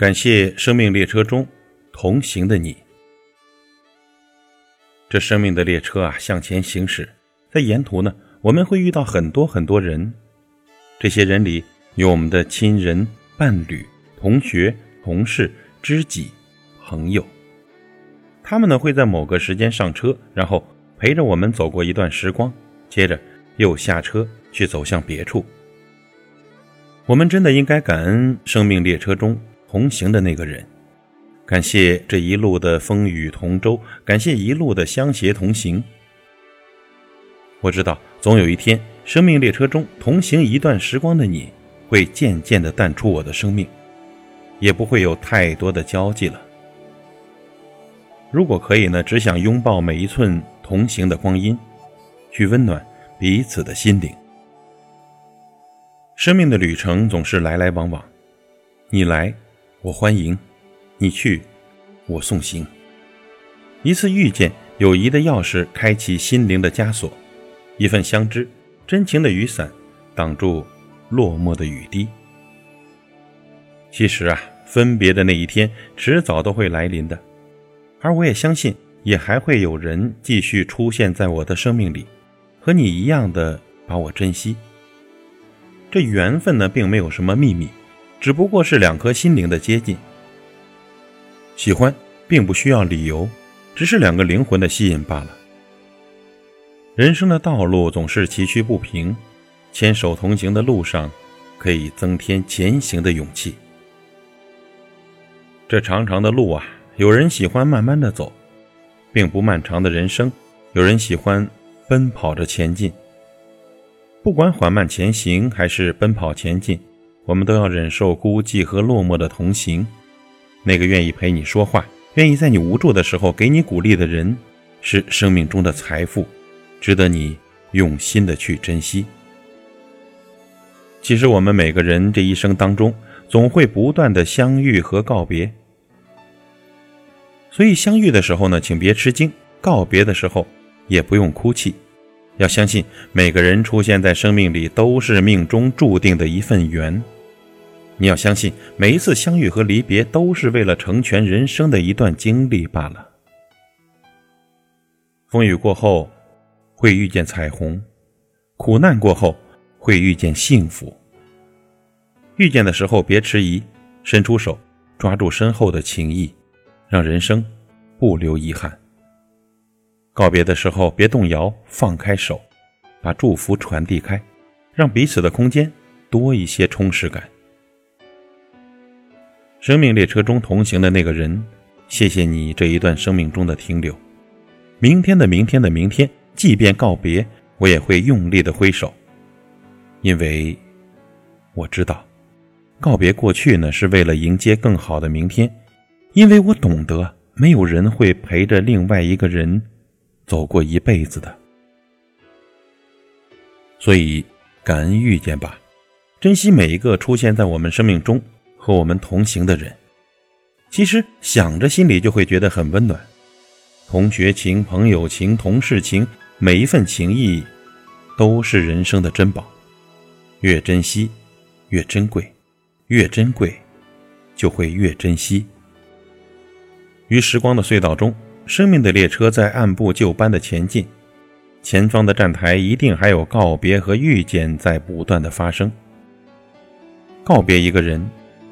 感谢生命列车中同行的你。这生命的列车啊，向前行驶，在沿途呢，我们会遇到很多很多人。这些人里有我们的亲人、伴侣、同学、同事、知己、朋友。他们呢会在某个时间上车，然后陪着我们走过一段时光，接着又下车去走向别处。我们真的应该感恩生命列车中。同行的那个人，感谢这一路的风雨同舟，感谢一路的相携同行。我知道，总有一天，生命列车中同行一段时光的你，会渐渐的淡出我的生命，也不会有太多的交际了。如果可以呢，只想拥抱每一寸同行的光阴，去温暖彼此的心灵。生命的旅程总是来来往往，你来。我欢迎你去，我送行。一次遇见，友谊的钥匙开启心灵的枷锁；一份相知，真情的雨伞挡住落寞的雨滴。其实啊，分别的那一天迟早都会来临的，而我也相信，也还会有人继续出现在我的生命里，和你一样的把我珍惜。这缘分呢，并没有什么秘密。只不过是两颗心灵的接近，喜欢并不需要理由，只是两个灵魂的吸引罢了。人生的道路总是崎岖不平，牵手同行的路上，可以增添前行的勇气。这长长的路啊，有人喜欢慢慢的走，并不漫长的人生，有人喜欢奔跑着前进。不管缓慢前行还是奔跑前进。我们都要忍受孤寂和落寞的同行。那个愿意陪你说话、愿意在你无助的时候给你鼓励的人，是生命中的财富，值得你用心的去珍惜。其实，我们每个人这一生当中，总会不断的相遇和告别。所以，相遇的时候呢，请别吃惊；告别的时候，也不用哭泣。要相信，每个人出现在生命里都是命中注定的一份缘。你要相信，每一次相遇和离别都是为了成全人生的一段经历罢了。风雨过后，会遇见彩虹；苦难过后，会遇见幸福。遇见的时候别迟疑，伸出手，抓住身后的情谊，让人生不留遗憾。告别的时候，别动摇，放开手，把祝福传递开，让彼此的空间多一些充实感。生命列车中同行的那个人，谢谢你这一段生命中的停留。明天的明天的明天，即便告别，我也会用力的挥手，因为我知道，告别过去呢，是为了迎接更好的明天。因为我懂得，没有人会陪着另外一个人。走过一辈子的，所以感恩遇见吧，珍惜每一个出现在我们生命中和我们同行的人。其实想着心里就会觉得很温暖。同学情、朋友情、同事情，每一份情谊都是人生的珍宝，越珍惜越珍贵，越珍贵就会越珍惜。于时光的隧道中。生命的列车在按部就班的前进，前方的站台一定还有告别和遇见在不断的发生。告别一个人，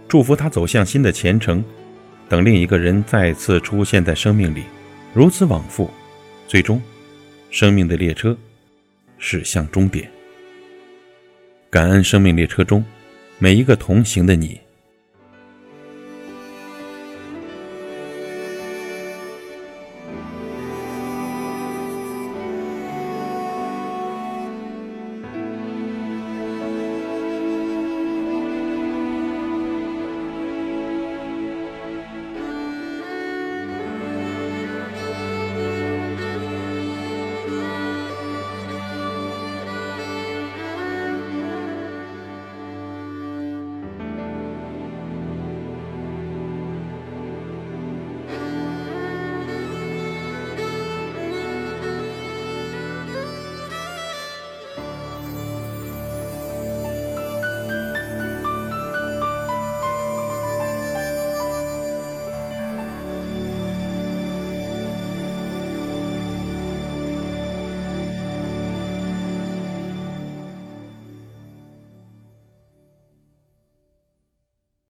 祝福他走向新的前程，等另一个人再次出现在生命里，如此往复，最终，生命的列车驶向终点。感恩生命列车中每一个同行的你。